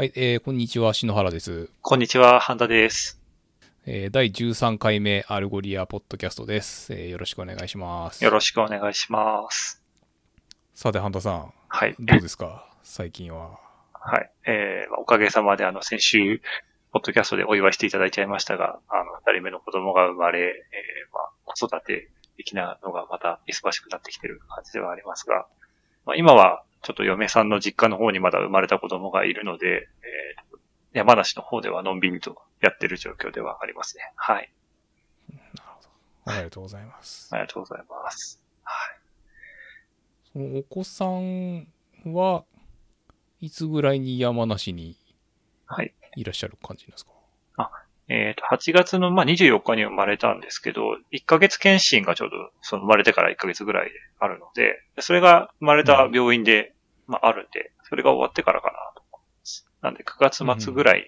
はい、えー、こんにちは、篠原です。こんにちは、半田です。えー、第13回目アルゴリアポッドキャストです。えー、よろしくお願いします。よろしくお願いします。さて、半田さん、はい。どうですか？最近は。はい。えーまあおかげさまで、あの、先週、ポッドキャストでお祝いしていただいちゃいましたが、あの、二人目の子供が生まれ、えーまあ、子育て的なのがまた忙しくなってきてる感じではありますが、まあ、今は、ちょっと嫁さんの実家の方にまだ生まれた子供がいるので、えー山梨の方ではのんびりとやってる状況ではありますね。はい。ありがとうございます。ありがとうございます。はい。そのお子さんはいつぐらいに山梨にはい。いらっしゃる感じですか？えっ、と、8月の、まあ、24日に生まれたんですけど、1ヶ月検診がちょうど、その生まれてから1ヶ月ぐらいであるので、それが生まれた病院で、まあ、あるんで、それが終わってからかなと思います。なんで、9月末ぐらいに、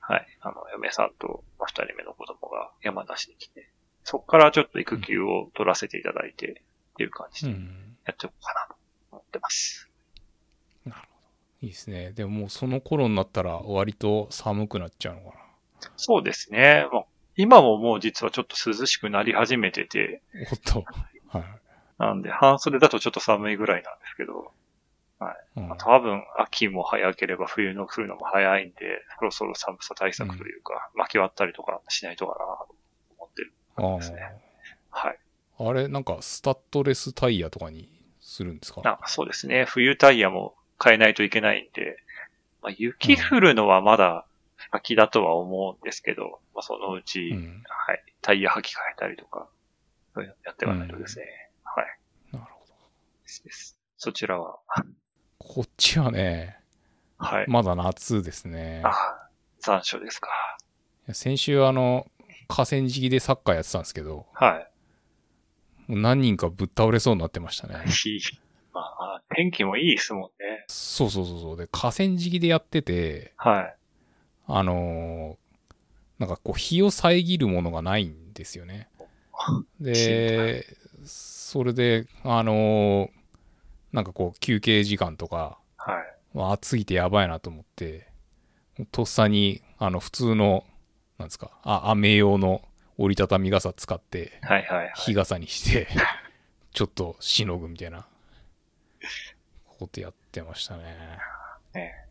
はい、あの、嫁さんと、まあ、2人目の子供が山梨に来て、そこからちょっと育休を取らせていただいて、っていう感じでうん。やっていこうかなと思ってます。なるほど。いいですね。でももうその頃になったら割と寒くなっちゃうのかそうですね。まあ今ももう実はちょっと涼しくなり始めてて、っと。はい。なんで、半袖だとちょっと寒いぐらいなんですけど、うんまあ多分秋も早ければ冬の来るのも早いんで、そろそろ寒さ対策というか、巻き割ったりとかしないとかなと思ってる。あですねはい。ああれ、なんかスタッドレスタイヤとかにするんですか？あそうですね。冬タイヤも変えないといけないんで、まあ、雪降るのはまだ先だとは思うんですけど、まあ、そのうち、うん。はい、タイヤ履き替えたりとか、そういうのやっていかないとですね。はい。なるほど。ですです。そちらは、こっちはね、はい。まだ夏ですね。あ、残暑ですか。先週あの、河川敷でサッカーやってたんですけど、はい。何人かぶっ倒れそうになってましたね。まあ、天気もいいですもんね。そうそうそうそう。で、河川敷でやってて、はい。あのーなんかこう、日を遮るものがないんですよね。で、それで、あのーなんかこう、休憩時間とか、はい。まあ暑いてやばいなと思って、とっさに、あの、普通の、なんですか、あ、雨用の折りたたみ傘使って、はいはいはい。日傘にして、ちょっとしのぐみたいな、ことやってましたね。ね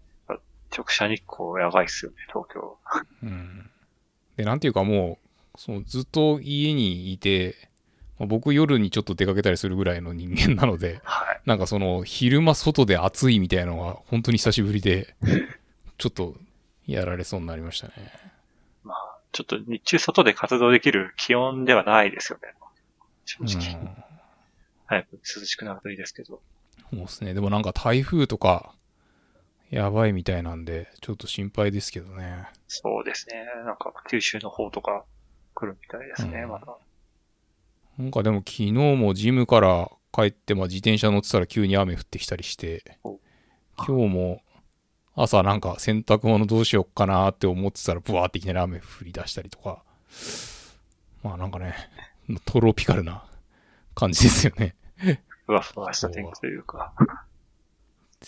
直射日光やばいっすよね、東京。うん。で、なんていうかもう、そのずっと家にいて、まあ僕夜にちょっと出かけたりするぐらいの人間なので、はい。なんかその昼間外で暑いみたいなのが本当に久しぶりで、ちょっとやられそうになりましたね。まあ、ちょっと日中外で活動できる気温ではないですよね。正直。うん早く涼しくなるといいですけど。そうですね。でもなんか台風とか、やばいみたいなんで、ちょっと心配ですけどね。そうですね。なんか九州の方とか来るみたいですね、うんまだ。なんかでも昨日もジムから帰って、まあ自転車乗ってたら急に雨降ってきたりしてお、今日も朝なんか洗濯物どうしよっかなって思ってたらブワーっていきなり雨降り出したりとか、まあなんかね、トロピカルな感じですよね。ふわふわした天気というか。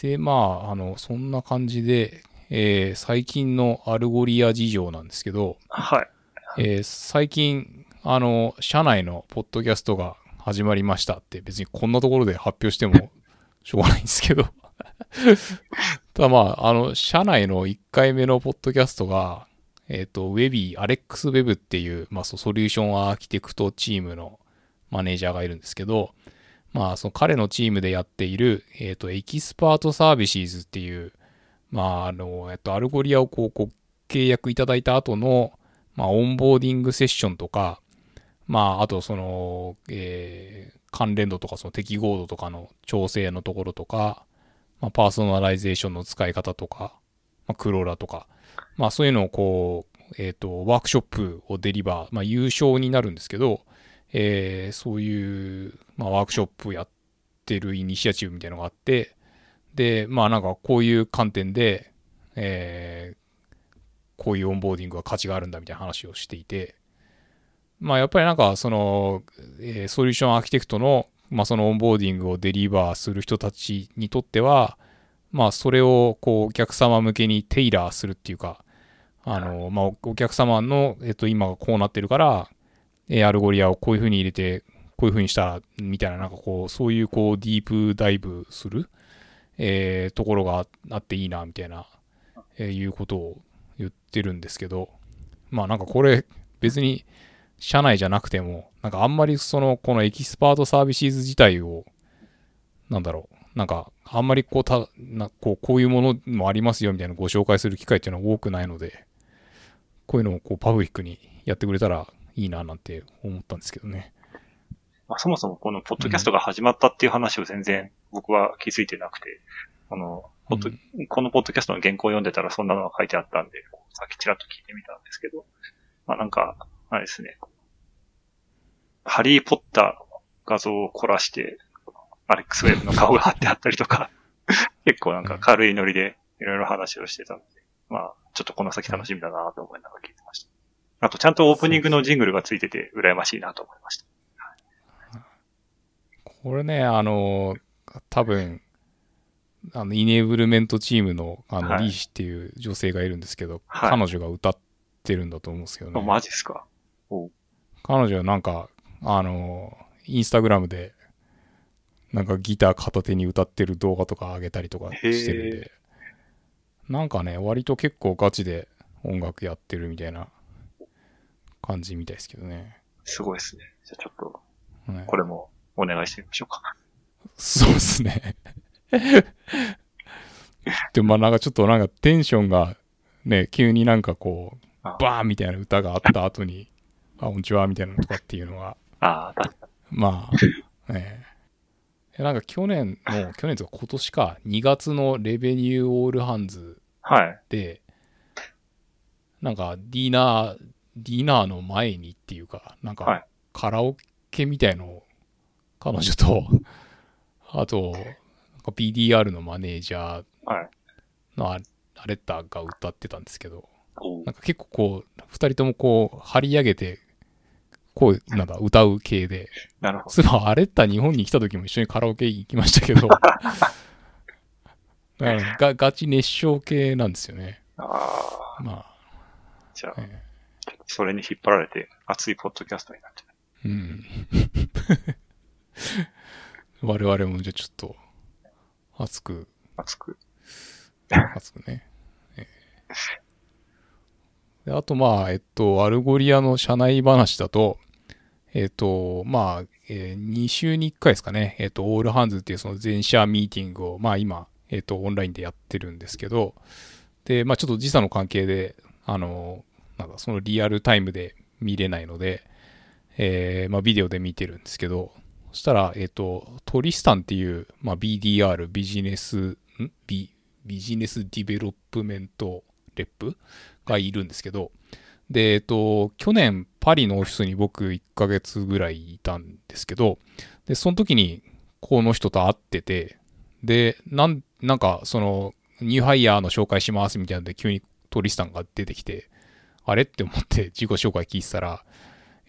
で、まあ、あの、そんな感じで、えー最近のアルゴリア事情なんですけど、はい。えー最近、あの、社内のポッドキャストが始まりましたって別にこんなところで発表してもしょうがないんですけど。ただまあ、あの、社内の1回目のポッドキャストが、えっ、と、ウェビー、アレックスウェブっていう、まあ、ソリューションアーキテクトチームのマネージャーがいるんですけど、まあ、その彼のチームでやっている、えっ、と、 expert services っていう、まあ、あの、えっと、アルゴリアをこう、こう契約いただいた後の、まあ、 onboarding session とか、まあ、あと、その、えー関連度とか、その適合度とかの調整のところとか、まあ、パーソナライゼーションの使い方とか、まあ、クローラーとか、まあ、そういうのをこう、えっ、と、ワークショップを deliver、まあ、有償になるんですけど、えーそういう、まあ、ワークショップやってるイニシアチブみたいなのがあって、で、まあなんかこういう観点で、えーこういう onboarding が価値があるんだみたいな話をしていて、まあやっぱりなんかその、えーソリューションアーキテクトの、まあその onboarding を deliver する人たちにとっては、まあそれをこうお客様向けに tailor するっていうか、あの、まあお客様の、えっと今こうなってるから、えアルゴリアをこういう風に入れて、こういう風にしたら、みたいな、なんかこう、そういうこう deep dive する、えーところがあっていいな、みたいな、えーいうことを言ってるんですけど、まあなんかこれ別に社内じゃなくても、なんかあんまりその、この expert service 自体を、なんだろう、なんかあんまりこうた、なこうこういうものもありますよみたいなご紹介する機会っていうのは多くないので、こういうのをこうパブリックにやってくれたらいいななんて思ったんですけどね。まあ、そもそもこのポッドキャストが始まったっていう話を全然僕は気づいてなくて、あの、ポッドこのポッドキャストの原稿を読んでたらそんなのが書いてあったんで、さっきちらっと聞いてみたんですけど、まあなんか、あれですね、ハリーポッターの画像を凝らして、アレックスウェーブの顔が貼ってあったりとか、結構なんか軽いノリでいろいろ話をしてたので、まあ、ちょっとこの先楽しみだなと思いながら聞いてました。あと、ちゃんとオープニングのジングルがついてて羨ましいなと思いました。これね、あの、多分、あの、イネーブルメントチームの、あの、はいリーシっていう女性がいるんですけど、はい彼女が歌ってるんだと思うんですけどあね。マジっすか？彼女はなんか、あの、インスタグラムで、なんかギター片手に歌ってる動画とか上げたりとかしてるんで、なんかね、割と結構ガチで音楽やってるみたいな感じみたいですけどね。すごいですね。じゃあちょっと、ねこれもお願いしてみましょうか。そうですね。でもまあなんかちょっとなんかテンションがね、急になんかこう、あバーンみたいな歌があった後に、あ、こんにちはみたいなのとかっていうのが、あまあ、ねえ。なんか去年の、去年とか今年か、2月のレベニューオールハンズはい。で、なんかディナー、ディナーの前にっていうか、なんはいかカラオケみたいのを彼女と、あと、なんか BDR のマネージャーはい。のアアレッタが歌ってたんですけど、おなんか結構こう、二人ともこう、張り上げて、こう、なんだ、歌う系で、なるほど。そういえばアレッタ日本に来た時も一緒にカラオケ行きましたけど、がガチ熱唱系なんですよね。ああ、まじゃあそれに引っ張られて熱いポッドキャストになっちゃえうん。我々もじゃあちょっと、熱く、う。熱く。熱くね。ええであとまあ、えっと、アルゴリアの社内話だと、えっと、まあ、え2週に1回ですかね、えっと、 all hands っていうその全社ミーティングを、まあ今、えっと、オンラインでやってるんですけど、で、まあちょっと時差の関係で、あの、なんかそのリアルタイムで見れないので、えーまあビデオで見てるんですけど、そしたら、えっ、と、トリスタンっていう、まあ BDR、 business、ん？ビ business development rep？がいるんですけど、で、えっと、去年パリのオフィスに僕1ヶ月ぐらいいたんですけど、で、その時にこの人と会ってて、で、なん、なんかその、new hire の紹介しますみたいなので急にトリスタンが出てきて、あれ？って思って自己紹介聞いてたら、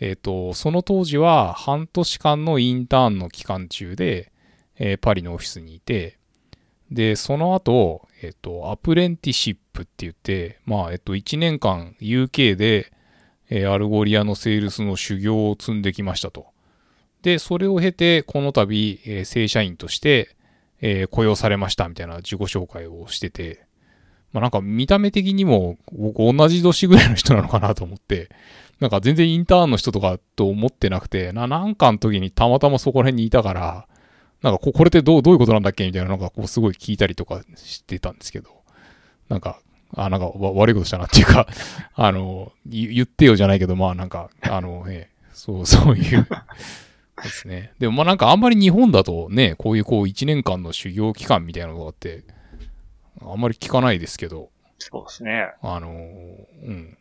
えっ、と、その当時は半年間のインターンの期間中で、えーパリのオフィスにいて、で、その後、えっ、と、 apprenticeship って言って、まあ、えっ、と、1年間 UK で、えアルゴリアのセールスの修行を積んできましたと。で、それを経て、この度、え正社員として、え雇用されましたみたいな自己紹介をしてて、まあなんか見た目的にも僕同じ年ぐらいの人なのかなと思って、なんか全然インターンの人とかと思ってなくて、な、なんかの時にたまたまそこら辺にいたから、なんかここれってどう、どういうことなんだっけみたいなのがこうすごい聞いたりとかしてたんですけど、なんか、あ、なんかわ悪いことしたなっていうか、あの、言言ってよじゃないけど、まあなんか、あの、ね、そう、そういう、ですね。でもまあなんかあんまり日本だとね、こういうこう1年間の修行期間みたいなのがあって、あんまり聞かないですけど、そうですね。あのーうん。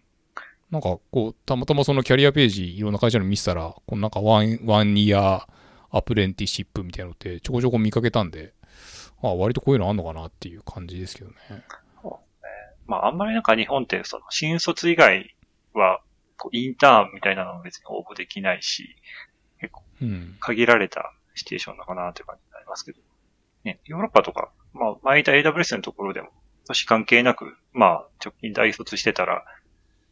なんかこう、たまたまそのキャリアページいろんな会社の見せたら、このなんか one、one year apprenticeship みたいなのってちょこちょこ見かけたんで、あ割とこういうのあんのかなっていう感じですけどね。まあ、あんまりなんか日本って、その、新卒以外は、インターンみたいなのも別に応募できないし、うん。限られたシチュエーションなのかなという感じになりますけど。ね、ヨーロッパとかまあ、前いた AWS のところでも、年関係なく、まあ、直近大卒してたら、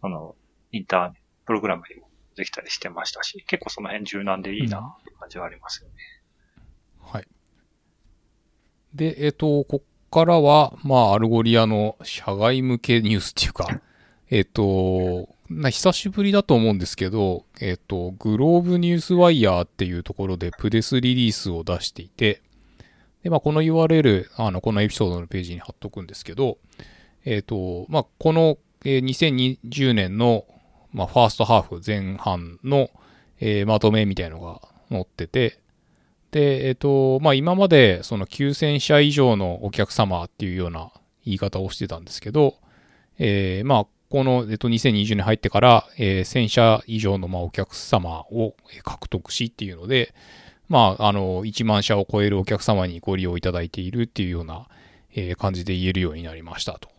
あの、インターン、プログラムにもできたりしてましたし、結構その辺柔軟でいいな、って感じはありますよね。はい。で、えっ、と、こっからは、まあ、 Algolia の社外向けニュースっていうか、えっ、と、な久しぶりだと思うんですけど、えっ、と、 GlobeNewswire っていうところでプレスリリースを出していて、で、まあ、この URL、あの、このエピソードのページに貼っとくんですけど、えっ、と、まあ、この、えー2020年の、まあ、ファーストハーフ前半の、えーまとめみたいのが載ってて、で、えっ、と、まあ、今までその9000社以上のお客様っていうような言い方をしてたんですけど、えーまあ、この、えっと、2020年入ってから、えー1000社以上の、まあ、お客様を獲得しっていうので、まあ、あの、1万社を超えるお客様にご利用いただいているっていうような、えー感じで言えるようになりましたと。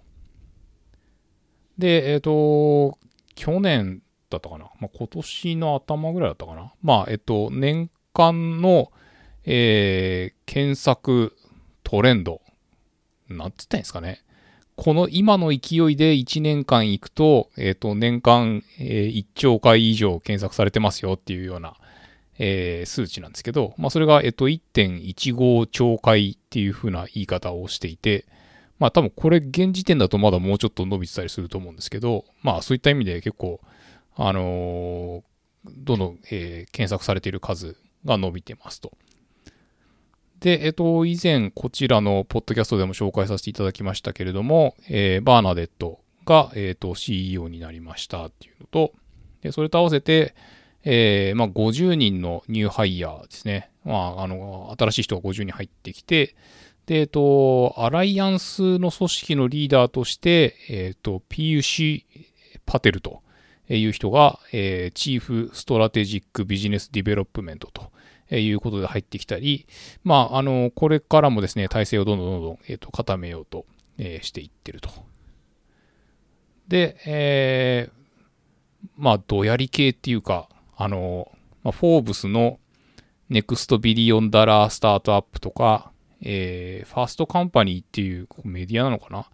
で、えっ、と、去年だったかな？まあ、今年の頭ぐらいだったかな？まあ、えっ、と、年間の、えー検索トレンド。なんつったんですかね？この今の勢いで1年間行くと、えっ、と、年間、えー1兆回以上検索されてますよっていうような、えー数値なんですけど、まあ、それが、えっ、と、1.15兆回っていう風な言い方をしていて、まあ、多分これ現時点だとまだもうちょっと伸びてたりすると思うんですけど、まあ、そういった意味で結構、あのーどんどん、えー検索されている数が伸びてますと。で、えっと、以前こちらのポッドキャストでも紹介させていただきましたけれども、えーバーナデットが、えっと CEO になりましたっていうのと、でそれと合わせて、えーまあ、50人の new hire ですね。まあ、あの、新しい人が50人入ってきて、で、えっと、アライアンスの組織のリーダーとして、えっと、PUC パテルという人が、えー Chief Strategic Business Development ということで入ってきたり、まあ、あの、これからもですね、体制をどんどんどんどん、えーと固めようと、えーしていってると。で、えーまあ、どやり系っていうか、あの、まあ、フォーブスのネクストビリオンダラースタートアップとか、えー Fast Company っていうメディアなのかな？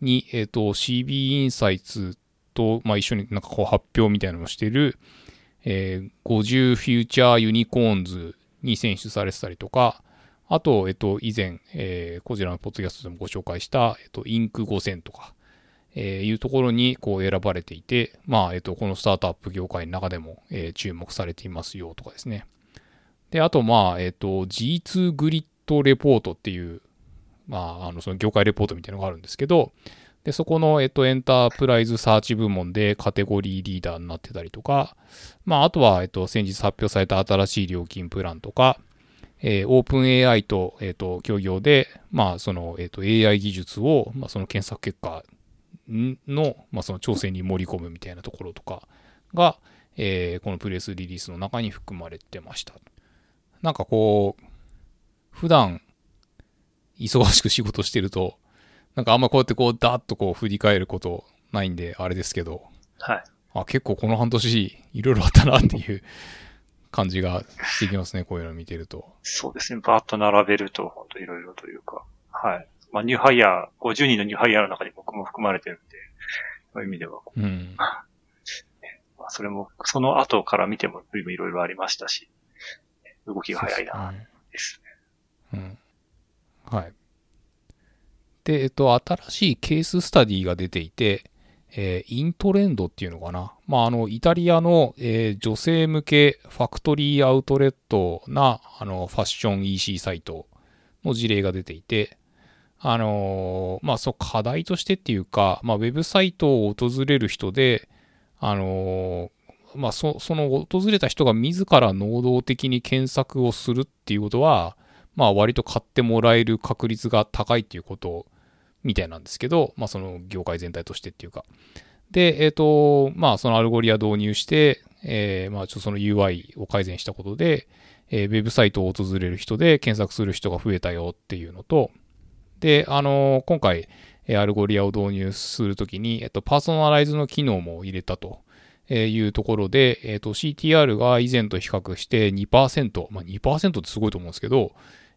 に、えっ、と、CB インサイツと、まあ、一緒になんかこう発表みたいなのをしてる、えー50 Future Unicorns に選出されてたりとか、あと、えっと、以前、えーこちらのポッドキャストでもご紹介した、えっと、 Inc. 5000とか、えーいうところにこう選ばれていて、まあ、えっと、このスタートアップ業界の中でも、え注目されていますよとかですね。で、あと、まあ、えっと、G2 グリッドレポートっていう、まあ、あの、その業界レポートみたいなのがあるんですけど、で、そこの、えっと、エンタープライズサーチ部門でカテゴリーリーダーになってたりとか、まあ、あとは、えっと、先日発表された新しい料金プランとか、えー、オープン AI と、えっと、協業で、まあ、その、えっと、AI 技術を、まあ、その検索結果の、まあ、その調整に盛り込むみたいなところとかが、えーこのプレスリリースの中に含まれてました。なんかこう、普段、忙しく仕事してると、なんかあんまこうやってこう、ダーッとこう振り返ることないんで、あれですけど、はい。あ、結構この半年、いろいろあったなっていう感じがしてきますね、こういうの見てると。そうですね。バーッと並べると、本当いろいろというか。はい。まあ、 new hire、50人の new hire の中に僕も含まれてるんで、そういう意味では、うん。まあ、それも、その後から見てもいろいろありましたし、動きが早いな、ですね。うん。はい。で、えっと、新しいケーススタディが出ていて、えー Intrend っていうのかな。まあ、あの、イタリアの、えー女性向けファクトリーアウトレットな、あの、ファッション EC サイトの事例が出ていて、あのーまあ、そう、課題としてっていうか、まあ、ウェブサイトを訪れる人で、あのまあ、そその訪れた人が自ら能動的に検索をするっていうことは、まあ割と買ってもらえる確率が高いっていうことみたいなんですけど、まあその業界全体としてっていうか。で、えっ、と、まあその Algolia 導入して、えーまあちょっとその UI を改善したことで、えーウェブサイトを訪れる人で検索する人が増えたよっていうのと、で、あの今回、え Algolia を導入するときに、えっと、パーソナライズの機能も入れたというところで、えっと、CTR が以前と比較して2%、まあ、2%ってすごいと思うんですけど、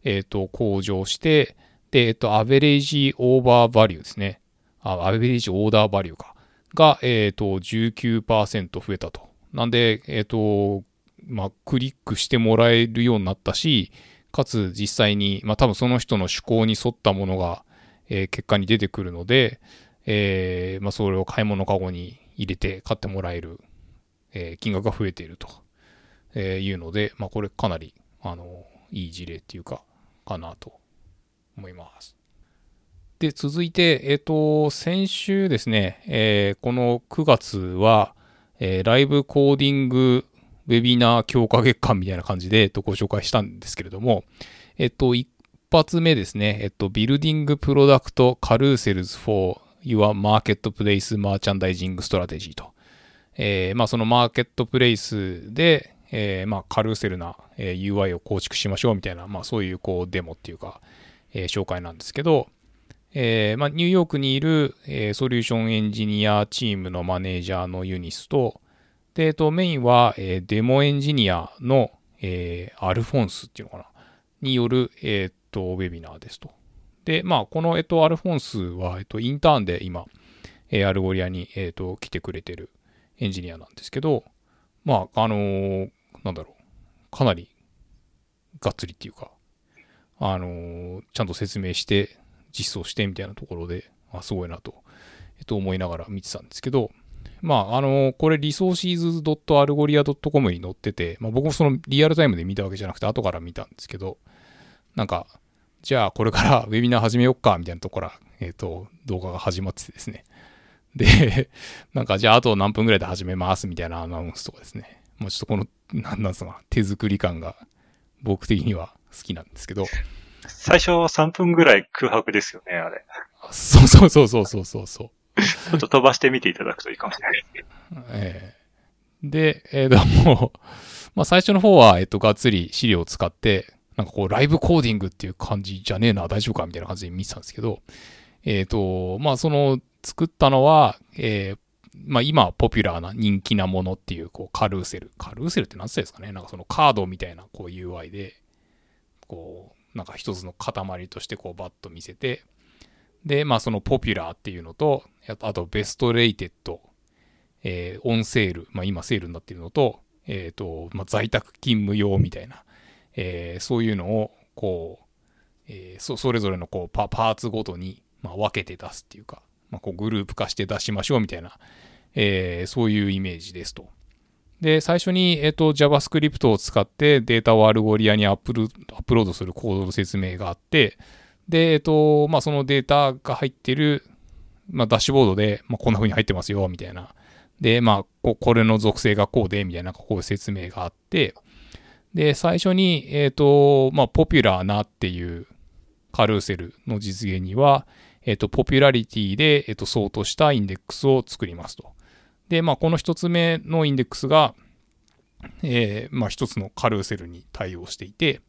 えっと、向上して、で、えっと、 average over value ですね。あ、 average order value か。が、えっと、19%増えたと。なんで、えっと、まあ、クリックしてもらえるようになったし、かつ実際に、まあ、多分その人の趣向に沿ったものが、えー、結果に出てくるので、えー、まあ、それを買い物かごに入れて買ってもらえる、えー、金額が増えていると、えいうので、まあ、これかなり、あの、いい事例っていうか、かなと思います。で、続いて、えっ、と、先週ですね、えこの9月は、えライブコーディングウェビナー強化月間みたいな感じで、えっと、ご紹介したんですけれども、えっと、一発目ですね、えっと、Building Product Carousels for Your Marketplace Merchandising Strategy と。えー、まあ、そのマーケットプレイスで、えー、まあ、カルーセルな、え、UI を構築しましょうみたいな、まあ、そういう、こう、デモっていうか、え、紹介なんですけど、えまあ、ニューヨークにいる、え、ソリューションエンジニアチームのマネージャーのユニスと、で、えっと、メインは、え、デモエンジニアの、え、アルフォンスっていうのかなによる、え、っと、ウェビナーですと。で、まあ、この、えっと、アルフォンスは、えっと、インターンで今、え、 Algolia に、えっと、来てくれてるエンジニアなんですけど、まあ、あのー、なんだろう、かなり、がっつりっていうか、あのー、ちゃんと説明して、実装してみたいなところで、あ、すごいなと、えっと、思いながら見てたんですけど、まあ、あの、これ、リソーシーズ .algoria.com に載ってて、まあ、僕もそのリアルタイムで見たわけじゃなくて、後から見たんですけど、なんか、じゃあこれから ウェビナー始めよっか、みたいなところから、えっ、と、動画が始まっててですね。で、なんか、じゃああと何分ぐらいで始めます、みたいなアナウンスとかですね。もうちょっとこの、なんなんすか、手作り感が僕的には好きなんですけど。最初3分ぐらい空白ですよね、あれ。そうそうそうそうそうそう。ちょっと飛ばしてみていただくといいかもしれないですえー、で、えー、と、もう、まあ最初の方は、えっと、がっつり資料を使って、なんかこう、ライブコーディングっていう感じじゃねえな、大丈夫かみたいな感じで見てたんですけど、えっ、ー、と、まあその、作ったのは、えー、まあ今ポピュラーな人気なものっていう、こう、カルーセル。カルーセルって何つったですかねなんかそのカードみたいな、こう UI で、こう、なんか一つの塊としてこうバッと見せて、で、まあその popular っていうのと、あと best rated、えー、 on sale、まあ今セールになってるのと、えっ、ー、と、まあ在宅勤務用みたいな、えー、そういうのを、こう、えー、それぞれのこうパパーツごとに、まあ、分けて出すっていうか、まあ、こうグループ化して出しましょうみたいな、えー、そういうイメージですと。で、最初に、えっ、ー、と、JavaScript を使ってデータを Algolia にアップロードするコードの説明があって、で、えっと、まあ、そのデータが入ってる、まあ、ダッシュボードで、まあ、こんな風に入ってますよ、みたいな。で、まあ、ここれの属性がこうで、みたいな、こういう説明があって、で、最初に、えっ、と、まあ、 popular なっていうカルーセルの実現には、えっ、と、 popularity で、えっ、と、ソートしたインデックスを作りますと。で、まあ、この一つ目のインデックスが、えー、まあ、一つのカルーセルに対応していて、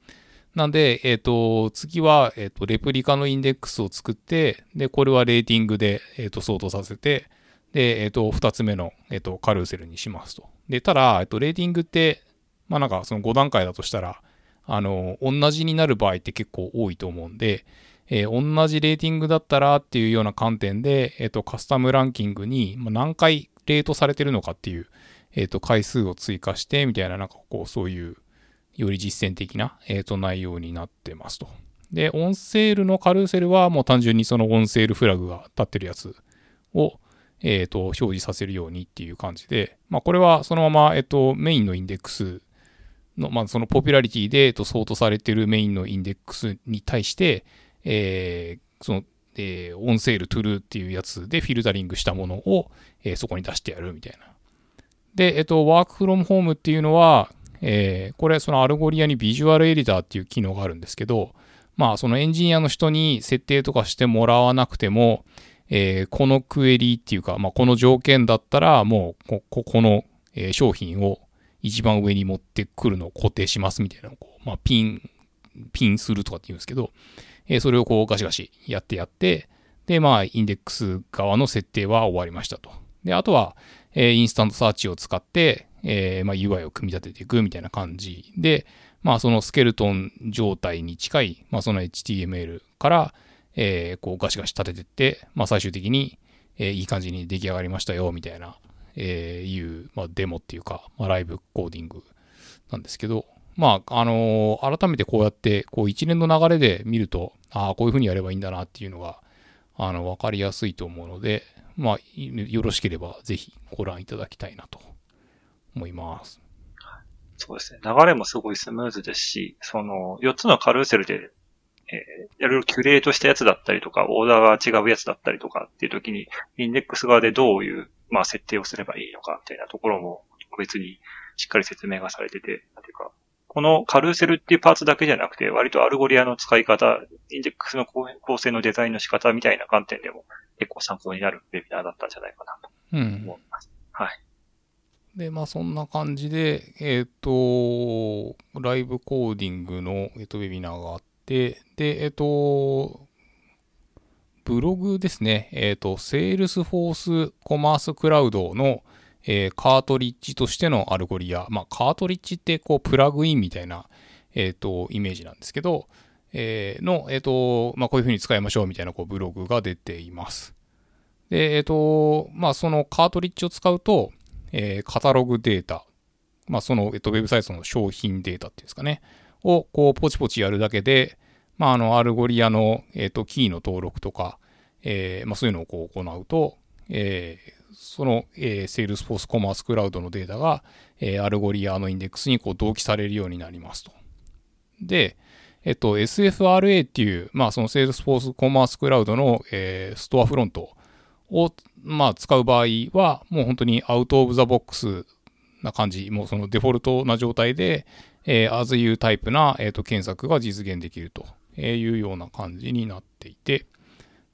なんで、えっ、ー、と、次は、えっ、ー、と、レプリカのインデックスを作って、で、これはレーティングで、えっ、ー、と、相当させて、で、えっ、と、二つ目の、えっ、と、カルーセルにしますと。で、ただ、えっと、レーティングって、まあなんか、その5段階だとしたら、あの、同じになる場合って結構多いと思うんで、えー、同じレーティングだったらっていうような観点で、えっ、と、カスタムランキングに何回レートされてるのかっていう、えっ、と、回数を追加して、みたいな、なんかこう、そういう、より実践的な、えー、と内容になってますと。で、 on sale のカルーセルはもう単純にその on sale フラグが立ってるやつを、えー、と表示させるようにっていう感じで、まあ、これはそのまま、えー、とメインのインデックスの、まあ、その popularity で、えー、とソートされてるメインのインデックスに対して、えー、その、えー、 on sale true っていうやつでフィルタリングしたものを、えー、そこに出してやるみたいな。で、えっ、と、 work from home っていうのは、えー、これその Algolia に visual editor っていう機能があるんですけど、まあそのエンジニアの人に設定とかしてもらわなくても、えー、このクエリーっていうか、まあ、この条件だったらもうこここの、商品を一番上に持ってくるのを固定しますみたいなのをこう、まあ、ピン、ピンするとかって言うんですけど、え、それをこうガシガシやってやって、で、まあ、インデックス側の設定は終わりましたと。で、あとは、え、 InstantSearch を使って、えー、まあ、UI を組み立てていくみたいな感じで、まあ、そのスケルトン状態に近い、まあ、その HTML から、えー、こうガシガシ立ててって、まあ最終的に、えー、いい感じに出来上がりましたよ、みたいな、えー、いう、まあデモっていうか、まあライブコーディングなんですけど、まあ、あのー、改めてこうやって、こう一連の流れで見ると、ああ、こういうふうにやればいいんだなっていうのが、あの、わかりやすいと思うので、まあ、よろしければぜひご覧いただきたいなと思います。そうですね。流れもすごいスムーズですし、その、4つのカルーセルで、えー、いろいろキュレートしたやつだったりとか、オーダーが違うやつだったりとかっていう時に、インデックス側でどういう、まあ、設定をすればいいのかみたいなところも、個別にしっかり説明がされてて、なんていうか、このカルーセルっていうパーツだけじゃなくて、割と Algolia の使い方、インデックスの構成のデザインの仕方みたいな観点でも結構参考になるウェビナーだったんじゃないかなと思います。うん、はい。で、まあそんな感じで、えっ、ー、と、ライブコーディングの、えー、とウェビナーがあって、で、えっ、ー、と、ブログですね、えっ、と、 Salesforce Commerce、カートリッジとしての Algolia、まあカートリッジってこうプラグインみたいな、えっ、と、イメージなんですけど、えの、えっ、と、まあこういうふうに使いましょうみたいなこうブログが出ています。で、えっ、と、まあそのカートリッジを使うと、えー、カタログデータ、まあ、その、えっと、ウェブサイトの商品データっていうんですかね、を、こう、ポチポチやるだけで、まあ、あの、 Algolia の、えっと、キーの登録とか、え、まあ、そういうのをこう行うと、え、その、えー、Salesforce Commerce Cloud のデータが、えー、 Algolia のインデックスにこう同期されるようになりますと。で、えっと、SFRA っていう、まあ、その Salesforce Commerce Cloud の、えー、ストアフロントを、まあ、使う場合は、もう本当に out of the box な感じ、もうそのデフォルトな状態で、えー、as you type な、えーと、検索が実現できるというような感じになっていて、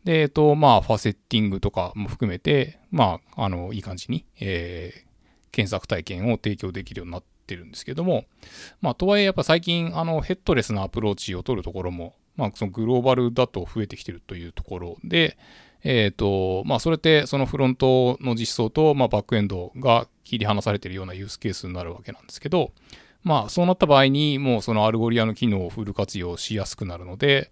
で、えっ、と、まあ、ファセッティングとかも含めて、まあ、あの、いい感じに、えー、検索体験を提供できるようになってるんですけども、まあ、とはいえ、やっぱ最近、あの、ヘッドレスなアプローチを取るところも、まあ、そのグローバルだと増えてきてるというところで、えっ、ー、と、まあ、それってそのフロントの実装と、まあ、バックエンドが切り離されているようなユースケースになるわけなんですけど、まあ、そうなった場合に、もうその Algolia の機能をフル活用しやすくなるので、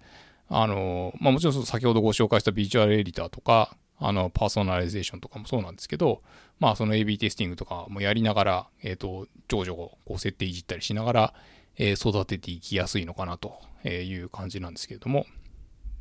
あの、まあ、もちろん先ほどご紹介した visual editor とか、あの、パーソナライゼーションとかもそうなんですけど、まあ、その AB テスティングとかもやりながら、えっ、ー、と、長女をこう設定いじったりしながら、えー、育てていきやすいのかなという感じなんですけれども。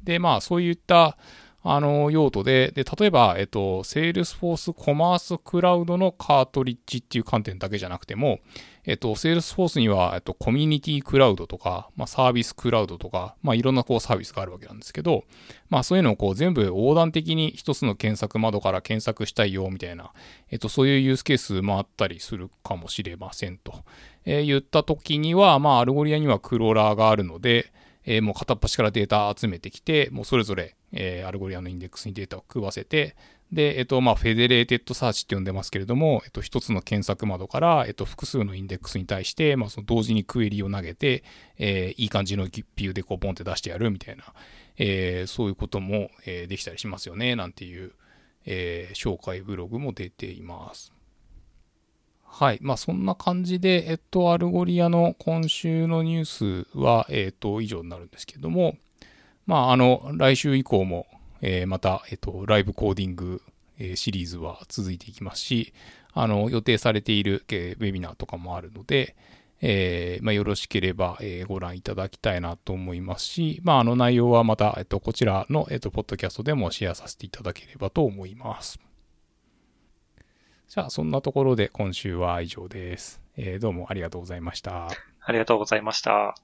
で、まあ、そういった、あの、用途で、で、例えば、えっと、Salesforce Commerce Cloud のカートリッジっていう観点だけじゃなくても、えっと、Salesforce には、えっと、コミュニティクラウドとか、まあ、サービスクラウドとか、まあ、いろんなこうサービスがあるわけなんですけど、まあ、そういうのをこう全部横断的に一つの検索窓から検索したいよ、みたいな、えっと、そういうユースケースもあったりするかもしれませんと、えー、言った時には、まあ、 Algolia にはクローラーがあるので、えー、もう片っ端からデータ集めてきて、もうそれぞれ、えー、 Algolia のインデックスにデータを食わせて、で、えっと、まあ、 federated search って呼んでますけれども、えっと、一つの検索窓から、えっと、複数のインデックスに対して、まあ、その同時にクエリを投げて、えー、いい感じのビューでこう、ポンって出してやるみたいな、えー、そういうことも、えー、できたりしますよね、なんていう、えー、紹介ブログも出ています。はい。まあ、そんな感じで、えっと、 Algolia の今週のニュースは、えっと、以上になるんですけども、まあ、あの、来週以降も、えー、また、えっと、ライブコーディング、えー、シリーズは続いていきますし、あの、予定されている、えー、ウェビナーとかもあるので、えー、まあ、よろしければ、えー、ご覧いただきたいなと思いますし、まあ、あの内容はまた、えっと、こちらの、えっと、ポッドキャストでもシェアさせていただければと思います。じゃあ、そんなところで今週は以上です。えー、どうもありがとうございました。ありがとうございました。